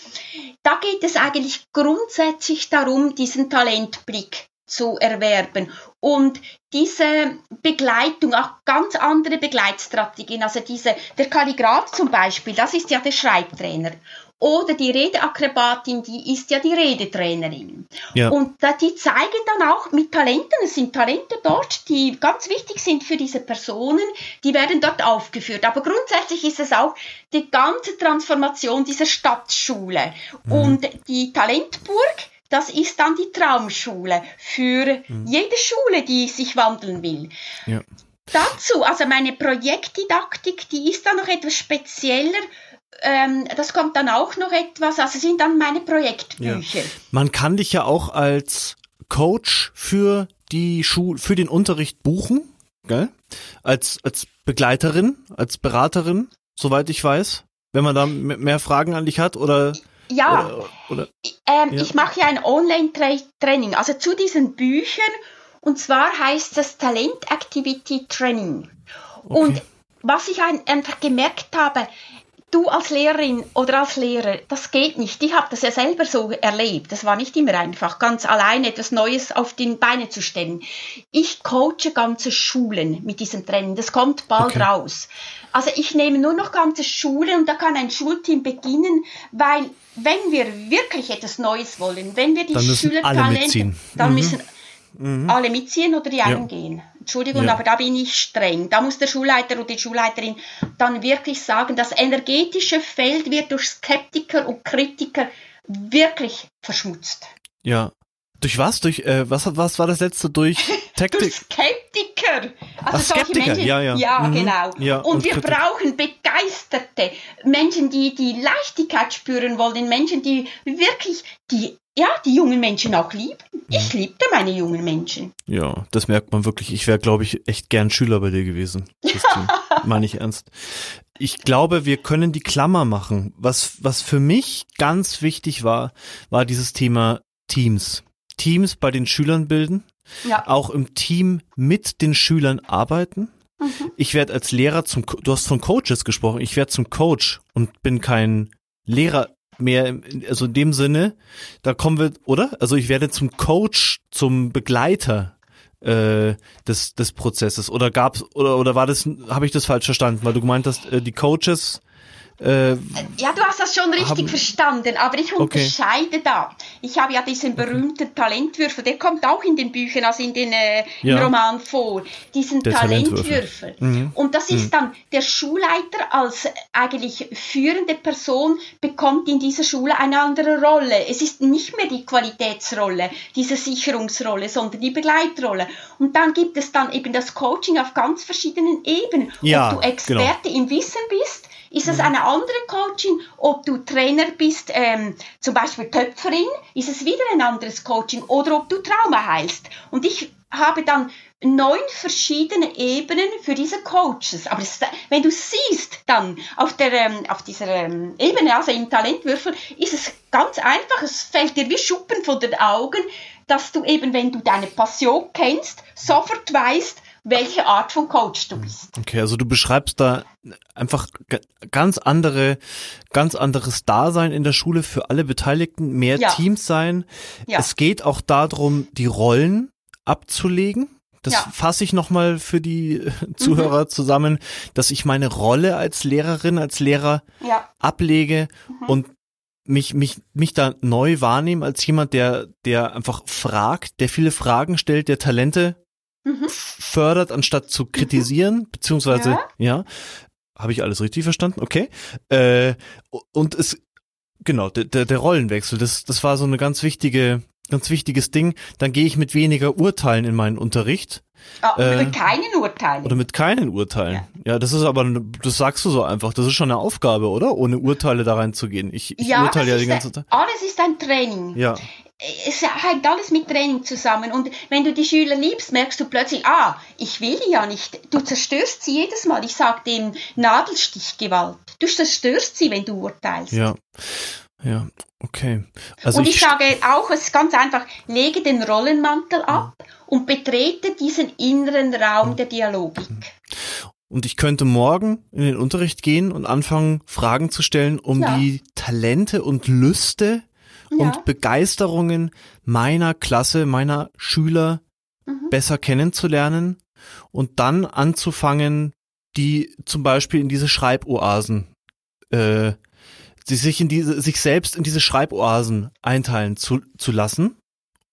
Da geht es eigentlich grundsätzlich darum, diesen Talentblick zu erwerben. Und diese Begleitung, auch ganz andere Begleitstrategien, also diese, der Kalligraph zum Beispiel, das ist ja der Schreibtrainer. Oder die Redeakrobatin, die ist ja die Redetrainerin. Ja. Und die zeigen dann auch mit Talenten, es sind Talente dort, die ganz wichtig sind für diese Personen, die werden dort aufgeführt. Aber grundsätzlich ist es auch die ganze Transformation dieser Stadtschule. Mhm. Und die Talentburg, das ist dann die Traumschule für mhm. jede Schule, die sich wandeln will. Ja. Dazu, also meine Projektdidaktik, die ist dann noch etwas spezieller. Ähm, das kommt dann auch noch etwas, also sind dann meine Projektbücher. Ja. Man kann dich ja auch als Coach für die Schule, für den Unterricht buchen, gell? Als, als Begleiterin, als Beraterin, soweit ich weiß. Wenn man da mehr Fragen an dich hat oder ja, oder, oder, ähm, ja. ich mache ja ein Online-Training, also zu diesen Büchern. Und zwar heißt das Talent Activity Training. Okay. Und was ich einfach gemerkt habe, du als Lehrerin oder als Lehrer, das geht nicht. Ich habe das ja selber so erlebt. Das war nicht immer einfach, ganz alleine etwas Neues auf die Beine zu stellen. Ich coache ganze Schulen mit diesem Training. Das kommt bald okay. raus. Also ich nehme nur noch ganze Schulen und da kann ein Schulteam beginnen, weil wenn wir wirklich etwas Neues wollen, wenn wir die Schüler Talente, dann mhm. müssen mhm. alle mitziehen oder die einen ja. gehen. Entschuldigung, ja. aber da bin ich streng. Da muss der Schulleiter oder die Schulleiterin dann wirklich sagen, das energetische Feld wird durch Skeptiker und Kritiker wirklich verschmutzt. Ja. Durch was? Durch äh, was, was war das letzte? Durch Taktik? durch Skeptiker. Also Ach, Skeptiker, Menschen, ja, ja. Ja, mhm. genau. Ja, und, und, wir Kritik. brauchen begeisterte Menschen, die die Leichtigkeit spüren wollen, Menschen, die wirklich die ja, die jungen Menschen auch lieben. Ich mhm. liebte meine jungen Menschen. Ja, das merkt man wirklich. Ich wäre, glaube ich, echt gern Schüler bei dir gewesen. Meine ich ernst. Ich glaube, wir können die Klammer machen. Was, was für mich ganz wichtig war, war dieses Thema Teams. Teams bei den Schülern bilden. Ja. Auch im Team mit den Schülern arbeiten. Mhm. Ich werde als Lehrer zum, du hast von Coaches gesprochen, ich werde zum Coach und bin kein Lehrer mehr, also in dem Sinne, da kommen wir, oder? Also ich werde zum Coach, zum Begleiter äh, des des Prozesses oder gab's oder oder war das habe ich das falsch verstanden weil du gemeint hast äh, die Coaches äh, ja, du hast das schon richtig haben, verstanden, aber ich unterscheide okay. da. Ich habe ja diesen berühmten Talentwürfel, der kommt auch in den Büchern, also in den äh, ja. Roman vor, diesen der Talentwürfel. Mhm. Und das ist mhm. dann der Schulleiter als eigentlich führende Person bekommt in dieser Schule eine andere Rolle. Es ist nicht mehr die Qualitätsrolle, diese Sicherungsrolle, sondern die Begleitrolle. Und dann gibt es dann eben das Coaching auf ganz verschiedenen Ebenen. Ja, Ob du Experte genau. im Wissen bist, ist es eine andere Coaching? Ob du Trainer bist, ähm, zum Beispiel Töpferin, ist es wieder ein anderes Coaching. Oder ob du Trauma heilst. Und ich habe dann neun verschiedene Ebenen für diese Coaches. Aber es, wenn du siehst dann auf, der, ähm, auf dieser ähm, Ebene, also im Talentwürfel, ist es ganz einfach. Es fällt dir wie Schuppen von den Augen, dass du eben, wenn du deine Passion kennst, sofort weißt, welche Art von Coach du bist. Okay, also du beschreibst da einfach ganz andere, ganz anderes Dasein in der Schule für alle Beteiligten, mehr ja. Teams sein. Ja. Es geht auch darum, die Rollen abzulegen. Das ja. fasse ich nochmal für die Zuhörer mhm. zusammen, dass ich meine Rolle als Lehrerin, als Lehrer ja. ablege mhm. und mich, mich, mich da neu wahrnehme als jemand, der, der einfach fragt, der viele Fragen stellt, der Talente mhm. fördert, anstatt zu kritisieren, mhm. beziehungsweise, ja, ja habe ich alles richtig verstanden? Okay. Äh, und es genau, der, der, Rollenwechsel, das, das war so eine ganz wichtige, ganz wichtiges Ding. Dann gehe ich mit weniger Urteilen in meinen Unterricht. Ah, äh, mit keinen Urteilen. Oder mit keinen Urteilen. Ja. ja. das ist aber, das sagst du so einfach. Das ist schon eine Aufgabe, oder? Ohne Urteile da reinzugehen. Ich, ich ja, urteile ja die ganze Zeit. Alles ist ein Training. Ja. Es hängt alles mit Training zusammen. Und wenn du die Schüler liebst, merkst du plötzlich, ah, ich will ja nicht. Du zerstörst sie jedes Mal. Ich sage dem Nadelstichgewalt. Du zerstörst sie, wenn du urteilst. Ja. Ja, okay. Also und ich, ich sage auch, es ist ganz einfach, lege den Rollenmantel ab und betrete diesen inneren Raum der Dialogik. Und ich könnte morgen in den Unterricht gehen und anfangen, Fragen zu stellen, um ja. die Talente und Lüste ja. und Begeisterungen meiner Klasse, meiner Schüler mhm. besser kennenzulernen und dann anzufangen, die zum Beispiel in diese Schreiboasen äh, sie sich in diese, sich selbst in diese Schreiboasen einteilen zu, zu lassen.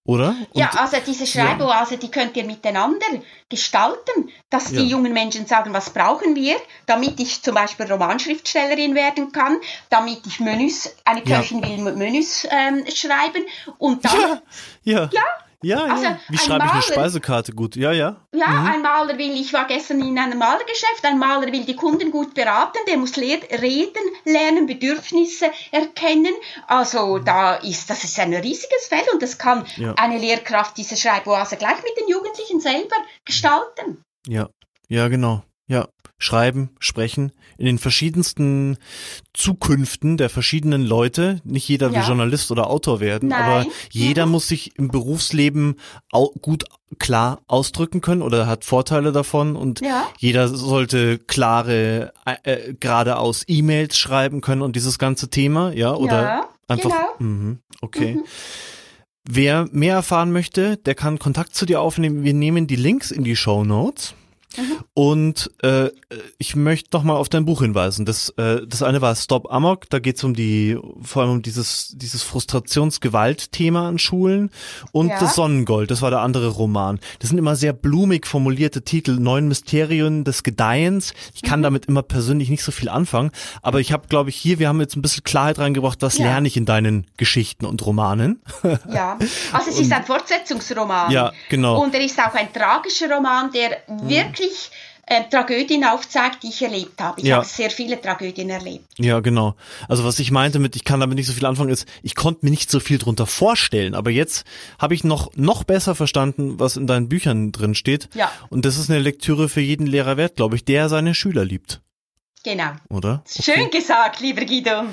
Oder? Und, ja, also diese Schreiboase, ja. die könnt ihr miteinander gestalten, dass die ja. jungen Menschen sagen, was brauchen wir, damit ich zum Beispiel Romanschriftstellerin werden kann, damit ich Menüs, eine Köchin ja. will Menüs ähm, schreiben und dann... Ja, ja. Ja also ja. Wie schreibe ich eine Speisekarte gut? Ja, ja. Ja, mhm. ein Maler will, ich war gestern in einem Malergeschäft, ein Maler will die Kunden gut beraten, der muss reden, lernen, Bedürfnisse erkennen. Also da ist, das ist ein riesiges Feld und das kann ja. eine Lehrkraft diese Schreiboase gleich mit den Jugendlichen selber gestalten. Ja, ja, genau. Ja, schreiben, sprechen in den verschiedensten Zukünften der verschiedenen Leute. Nicht jeder ja. will Journalist oder Autor werden, Nein. aber jeder mhm. muss sich im Berufsleben gut klar ausdrücken können oder hat Vorteile davon und ja. jeder sollte klare äh, äh, geradeaus E-Mails schreiben können und dieses ganze Thema, ja, oder ja, einfach genau. mh, okay. Mhm. Wer mehr erfahren möchte, der kann Kontakt zu dir aufnehmen. Wir nehmen die Links in die Show Notes. Mhm. Und äh, ich möchte noch mal auf dein Buch hinweisen. Das, äh, das eine war Stop Amok. Da geht es um die, vor allem um dieses, dieses Frustrationsgewalt-Thema an Schulen. Und ja. das Sonnengold, das war der andere Roman. Das sind immer sehr blumig formulierte Titel. Neun Mysterien des Gedeihens. Ich kann mhm. damit immer persönlich nicht so viel anfangen. Aber ich habe, glaube ich, hier, wir haben jetzt ein bisschen Klarheit reingebracht, was ja. lerne ich in deinen Geschichten und Romanen. ja, also es ist ein Fortsetzungsroman. Ja, genau. Und er ist auch ein tragischer Roman, der mhm. wirklich wirklich äh, Tragödien aufzeigt, die ich erlebt habe. Ich ja. habe sehr viele Tragödien erlebt. Ja, genau. Also was ich meinte mit, ich kann damit nicht so viel anfangen, ist, ich konnte mir nicht so viel drunter vorstellen. Aber jetzt habe ich noch, noch besser verstanden, was in deinen Büchern drin steht. Ja. Und das ist eine Lektüre für jeden Lehrer wert, glaube ich, der seine Schüler liebt. Genau. Oder? Okay. Schön gesagt, lieber Guido.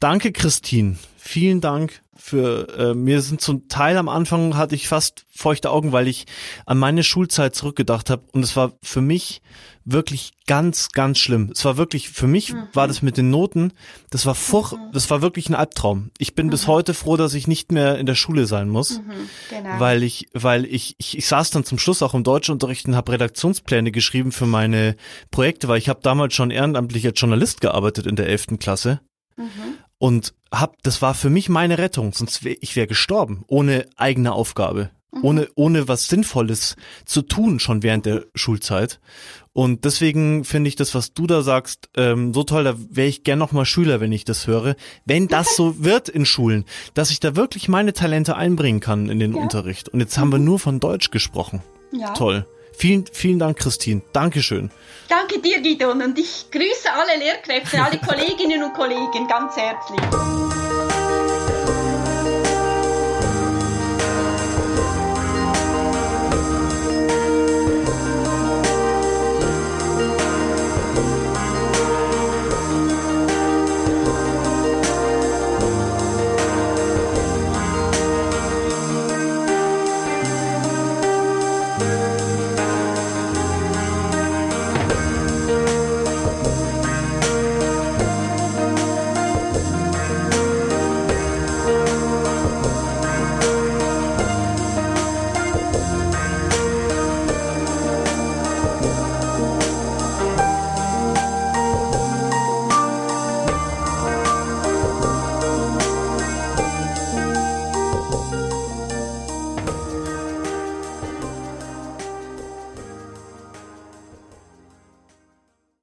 Danke, Christine. Vielen Dank für äh, mir sind zum Teil am Anfang hatte ich fast feuchte Augen, weil ich an meine Schulzeit zurückgedacht habe und es war für mich wirklich ganz ganz schlimm. Es war wirklich für mich mhm. war das mit den Noten, das war furch, mhm. das war wirklich ein Albtraum. Ich bin mhm. bis heute froh, dass ich nicht mehr in der Schule sein muss, mhm. genau. weil ich weil ich, ich ich saß dann zum Schluss auch im Deutschunterricht und habe Redaktionspläne geschrieben für meine Projekte, weil ich habe damals schon ehrenamtlich als Journalist gearbeitet in der elften Klasse. Und hab, das war für mich meine Rettung, sonst wär, ich wäre gestorben, ohne eigene Aufgabe, mhm. ohne, ohne was Sinnvolles zu tun, schon während der Schulzeit. Und deswegen finde ich das, was du da sagst, ähm, so toll, da wäre ich gern noch mal Schüler, wenn ich das höre. Wenn das so wird in Schulen, dass ich da wirklich meine Talente einbringen kann in den ja. Unterricht. Und jetzt haben wir mhm. nur von Deutsch gesprochen. Ja. Toll. Vielen, vielen Dank, Christine. Dankeschön. Danke dir, Gidon. Und ich grüße alle Lehrkräfte, alle Kolleginnen und Kollegen ganz herzlich.